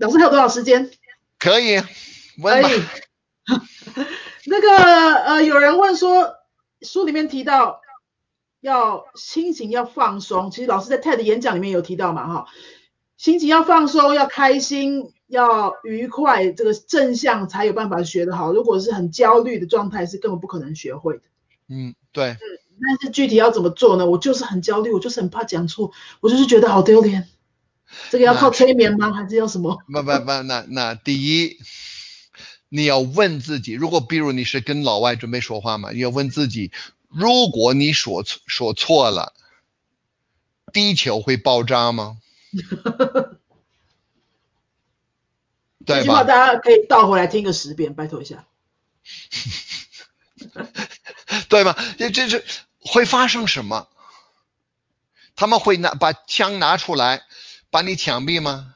老师还有多少时间？可以，可。以。那个呃，有人问说，书里面提到要心情要放松，其实老师在 TED 演讲里面有提到嘛，哈，心情要放松，要开心，要愉快，这个正向才有办法学得好。如果是很焦虑的状态，是根本不可能学会的。嗯，对，但是具体要怎么做呢？我就是很焦虑，我就是很怕讲错，我就是觉得好丢脸。这个要靠催眠吗？还是要什么？不不不，那那第一，你要问自己，如果比如你是跟老外准备说话嘛，你要问自己，如果你说错说错了，地球会爆炸吗？这 对吧？大家可以倒回来听个十遍，拜托一下。对吧？这这这会发生什么？他们会拿把枪拿出来，把你枪毙吗？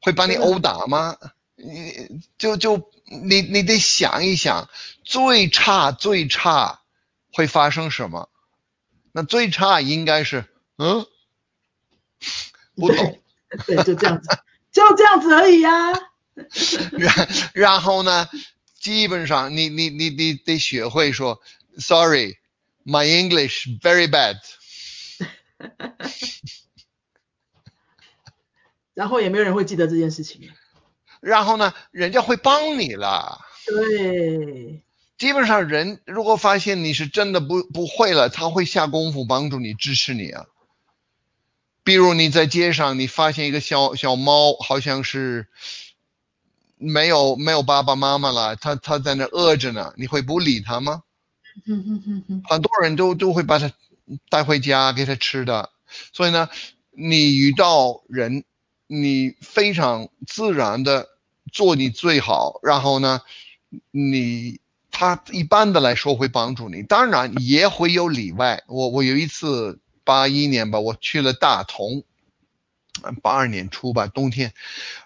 会把你殴打吗？你就就你你得想一想，最差最差会发生什么？那最差应该是嗯，不懂。对，就这样子，就这样子而已呀、然 然后呢，基本上你你你你得学会说，Sorry，my English very bad。然后也没有人会记得这件事情。然后呢，人家会帮你了。对，基本上人如果发现你是真的不不会了，他会下功夫帮助你支持你啊。比如你在街上，你发现一个小小猫，好像是没有没有爸爸妈妈了，它它在那饿着呢，你会不理它吗？很多人都都会把它带回家给它吃的。所以呢，你遇到人，你非常自然的做你最好，然后呢，你他一般的来说会帮助你，当然也会有例外。我我有一次八一年吧，我去了大同，八二年初吧，冬天，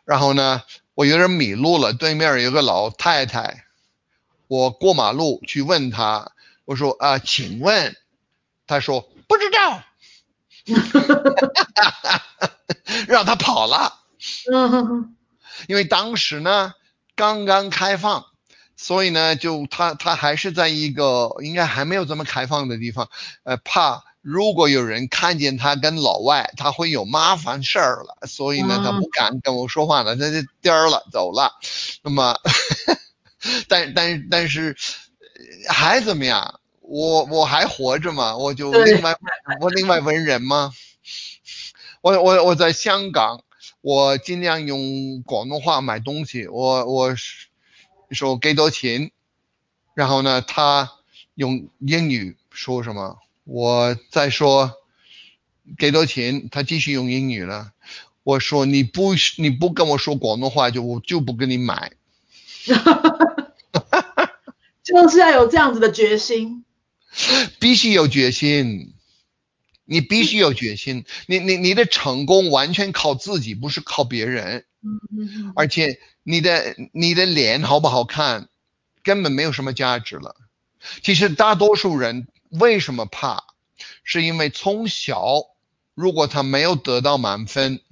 然后呢，我有点迷路了，对面有个老太太，我过马路去问她，我说啊、请问，她说不知道，让他跑了。嗯因为当时呢刚刚开放，所以呢就他他还是在一个应该还没有这么开放的地方，呃，怕如果有人看见他跟老外，他会有麻烦事儿了，所以呢嗯他不敢跟我说话了，他就颠儿了走了。那么，但但但是呃还怎么样？我我还活着嘛，我就另外我另外问人吗？我我我在香港，我尽量用广东话买东西，我我说给多钱，然后呢，他用英语说什么，我再说给多钱，他继续用英语了。我说你不你不跟我说广东话，就我就不跟你买。就是要有这样子的决心。必须有决心，你必须有决心。你你你的成功完全靠自己，不是靠别人。而且你的你的脸好不好看，根本没有什么价值了。其实大多数人为什么怕，是因为从小如果他没有得到满分，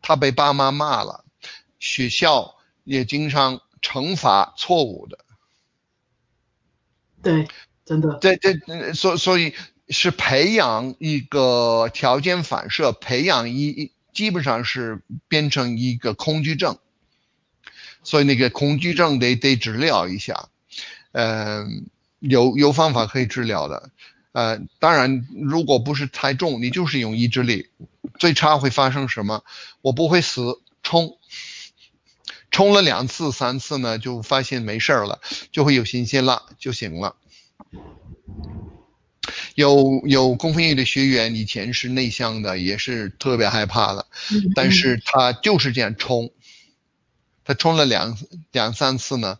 他被爸妈骂了，学校也经常惩罚错误的。对，真的。这这呃所所以是培养一个条件反射，培养一一基本上是变成一个恐惧症，所以那个恐惧症得得治疗一下，嗯、有有方法可以治疗的，呃，当然如果不是太重，你就是用意志力，最差会发生什么？我不会死，冲。冲了两次、三次呢，就发现没事儿了，就会有信心了，就行了。有有功夫英语的学员以前是内向的，也是特别害怕的，嗯但是他就是这样冲，他冲了两两三次呢，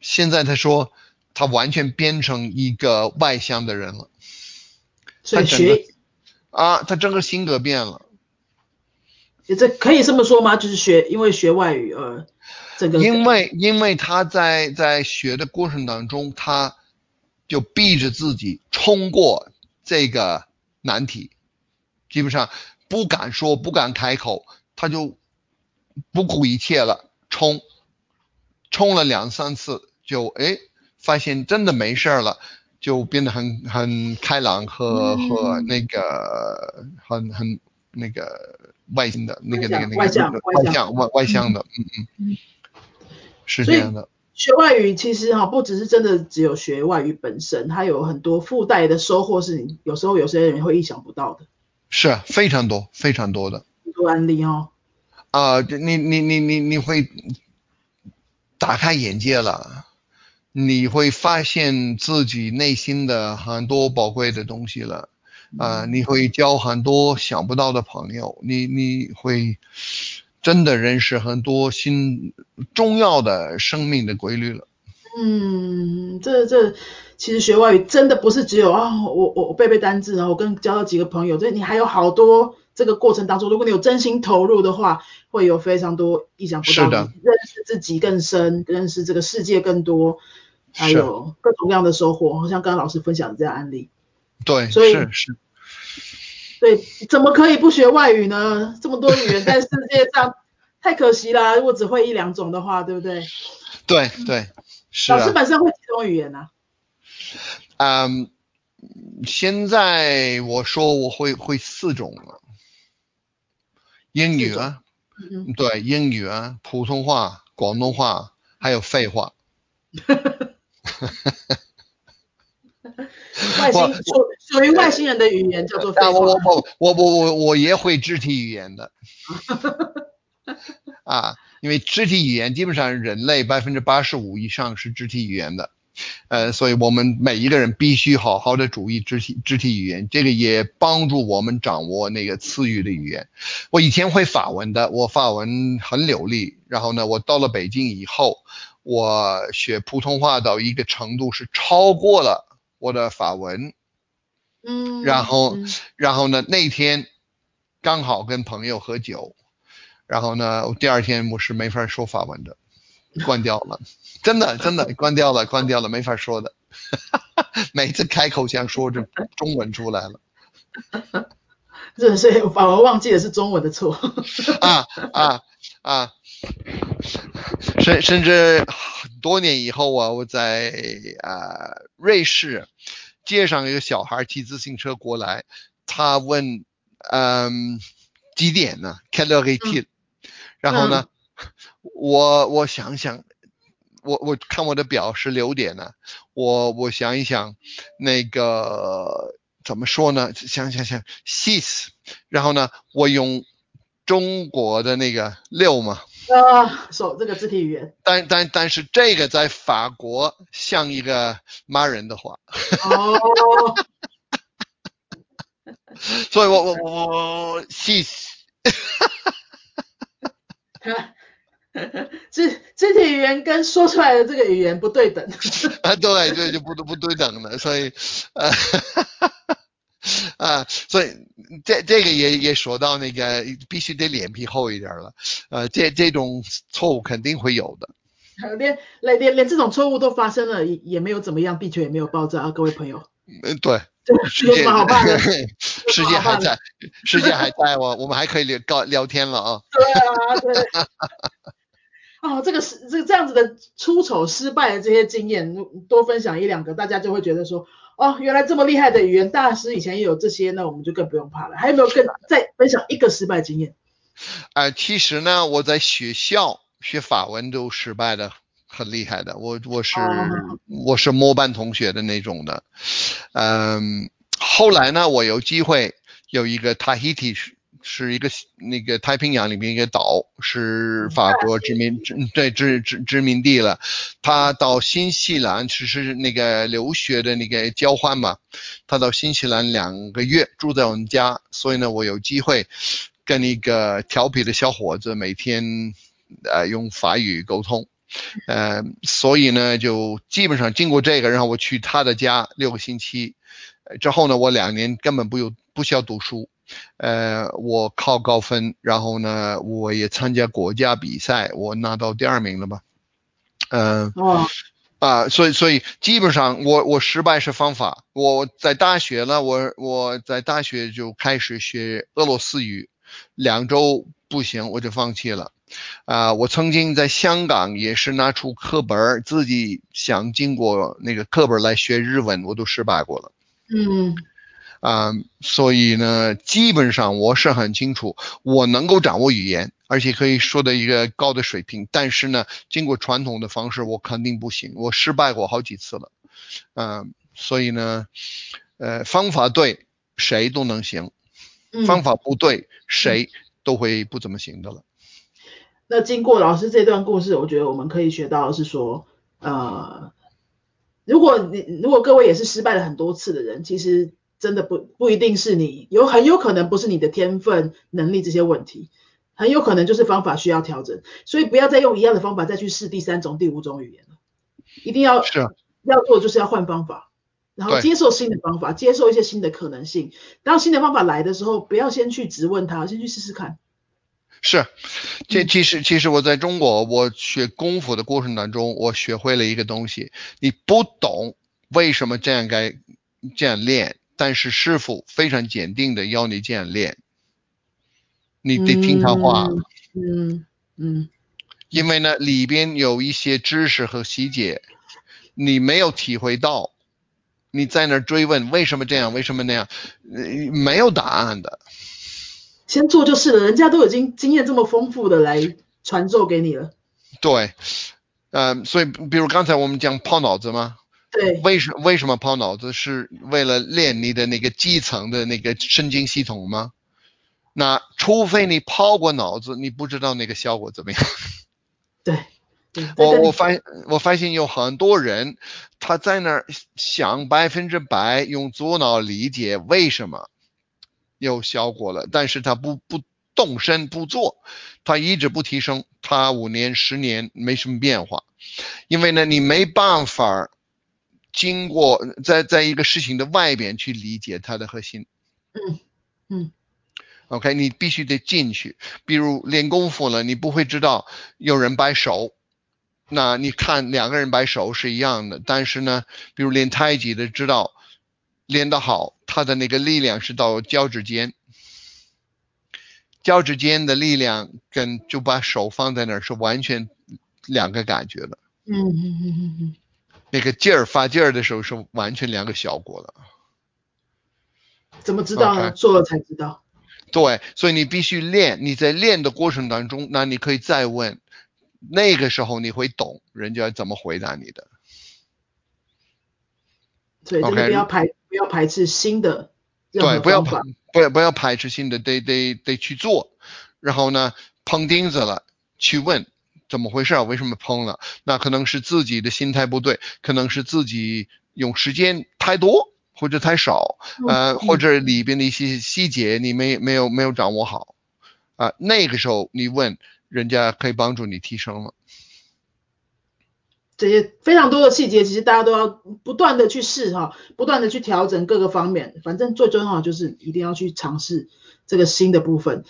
现在他说他完全变成一个外向的人了所以学，啊，他整个性格变了。这可以这么说吗？就是学，因为学外语而这个，因为因为他在在学的过程当中，他就逼着自己冲过这个难题，基本上不敢说，不敢开口，他就不顾一切了，冲，冲了两三次，就哎发现真的没事儿了，就变得很很开朗和、嗯。和那个很很那个外向的那个那个那个外向外向外向。外外向的，嗯嗯。嗯，是这样的，学外语其实哈，不只是真的只有学外语本身，它有很多附带的收获，是你有时候有些人会意想不到的。是非常多非常多的。很多案例哦，啊、这你你你你你会打开眼界了，你会发现自己内心的很多宝贵的东西了，啊、你会交很多想不到的朋友，你你会真的认识很多新重要的生命的规律了。嗯，这这其实学外语真的不是只有啊，我我我背背单词，然后我跟交到几个朋友，这你还有好多这个过程当中，如果你有真心投入的话，会有非常多意想不到是的认识自己更深，认识这个世界更多，还有各种各样的收获，好像刚刚老师分享的这样案例。对，所以是是，对，怎么可以不学外语呢？这么多语言在世界上，太可惜啦！如果只会一两种的话，对不对？对对是老师啊，本身会几种语言啊？嗯，现在我说我会会四种了，英语啊。对，英语啊，普通话、广东话，还有废话。外星属属于外星人的语言叫做我我。我我我我我也会肢体语言的。啊，因为肢体语言基本上人类百分之八十五以上是肢体语言的，呃，所以我们每一个人必须好好的注意肢体肢体语言，这个也帮助我们掌握那个词语的语言。我以前会法文的，我法文很流利，然后呢，我到了北京以后，我学普通话到一个程度是超过了我的法文，嗯，然后嗯然后呢，那天刚好跟朋友喝酒，然后呢，第二天我是没法说法文的，关掉了，真的真的关掉了，关掉了，没法说的。每次开口想说这中文出来了 这所以反而忘记了是中文的错。啊啊啊！甚甚至很多年以后啊，我在啊、瑞士街上有个小孩骑自行车过来，他问嗯几点呢 e e est-il？、然后呢，我我想想，我我看我的表是六点呢，我我想一想，那个怎么说呢？想想想，six，然后呢，我用中国的那个六嘛，啊，手这个肢体语言。但但但是这个在法国像一个骂人的话，哦，所以我我我我我 six，肢肢体语言跟说出来的这个语言不对等。啊，对对，就不不对等的，所以呃。啊，所以这这个也也说到那个必须得脸皮厚一点了，呃，这这种错误肯定会有的，连连连连这种错误都发生了，也也没有怎么样，地球也没有爆炸啊，各位朋友，嗯，对，这世界有什么好怕的？世界还在，世界还在我我们还可以聊聊聊天了啊，对啊，对。哦，这个是这这样子的出丑失败的这些经验，多分享一两个，大家就会觉得说，哦，原来这么厉害的语言大师以前也有这些，那我们就更不用怕了。还有没有更再分享一个失败经验？啊、其实呢，我在学校学法文都失败的很厉害的，我我是、哦我是末班同学的那种的，嗯，后来呢，我有机会有一个 Tahiti 是是一个那个太平洋里面一个岛，是法国殖民殖对。殖殖殖民地了，他到新西兰只是那个留学的那个交换嘛，他到新西兰两个月住在我们家，所以呢，我有机会跟一个调皮的小伙子每天呃用法语沟通，呃，所以呢，就基本上经过这个，然后我去他的家六个星期，呃之后呢，我两年根本不用不需要读书，呃，我考高分，然后呢，我也参加国家比赛，我拿到第二名了吧，嗯、哦，啊，所以所以基本上我我失败是方法。我在大学呢，我我在大学就开始学俄罗斯语，两周不行，我就放弃了。啊，我曾经在香港也是拿出课本儿，自己想经过那个课本来学日文，我都失败过了。嗯啊、所以呢，基本上我是很清楚，我能够掌握语言，而且可以说的一个高的水平。但是呢，经过传统的方式，我肯定不行，我失败过好几次了。嗯、所以呢，呃，方法对，谁都能行；嗯，方法不对，谁都会不怎么行的了。那经过老师这段故事，我觉得我们可以学到的是说，呃，如果你如果各位也是失败了很多次的人，其实真的不不一定是你有很有可能不是你的天分、能力这些问题，很有可能就是方法需要调整，所以不要再用一样的方法再去试第三种、第五种语言了，一定要是啊要做就是要换方法，然后接受新的方法，接受一些新的可能性。当新的方法来的时候，不要先去质问他，先去试试看。是，这嗯。其实其实我在中国，我学功夫的过程当中，我学会了一个东西，你不懂为什么这样该这样练，但是师傅非常坚定的要你这样练，你得听他话，嗯嗯。因为呢里边有一些知识和细节，你没有体会到，你在那儿追问为什么这样，为什么那样，呃没有答案的。先做就是了，人家都已经经验这么丰富的来传授给你了。对，呃，所以比如刚才我们讲抛脑子吗，对，为什为什么抛脑子是为了练你的那个基层的那个神经系统吗？那除非你抛过脑子，你不知道那个效果怎么样。对，对，我我发我发现有很多人他在那儿想百分之百用左脑理解为什么有效果了，但是他不不动身不做，他一直不提升，他五年十年没什么变化，因为呢你没办法经过在在一个事情的外边去理解它的核心。嗯嗯 OK，你必须得进去。比如练功夫了，你不会知道有人摆手，那你看两个人摆手是一样的，但是呢，比如练太极的知道练得好，他的那个力量是到脚趾尖，脚趾尖的力量跟就把手放在那儿是完全两个感觉的，嗯嗯嗯嗯嗯，那个劲儿发劲儿的时候是完全两个效果的。怎么知道做了才知道。对，所以你必须练。你在练的过程当中，那你可以再问，那个时候你会懂人家怎么回答你的。所以真的 OK 不要排不要排斥新的对，不要排。不要不要排斥新的，得得得去做。然后呢，碰钉子了，去问怎么回事儿，为什么碰了？那可能是自己的心态不对，可能是自己用时间太多或者太少，呃，嗯或者里边的一些细节你没没有没有掌握好，啊、那个时候你问人家可以帮助你提升了。这些非常多的细节，其实大家都要不断的去试哈，不断的去调整各个方面。反正最重要就是一定要去尝试这个新的部分。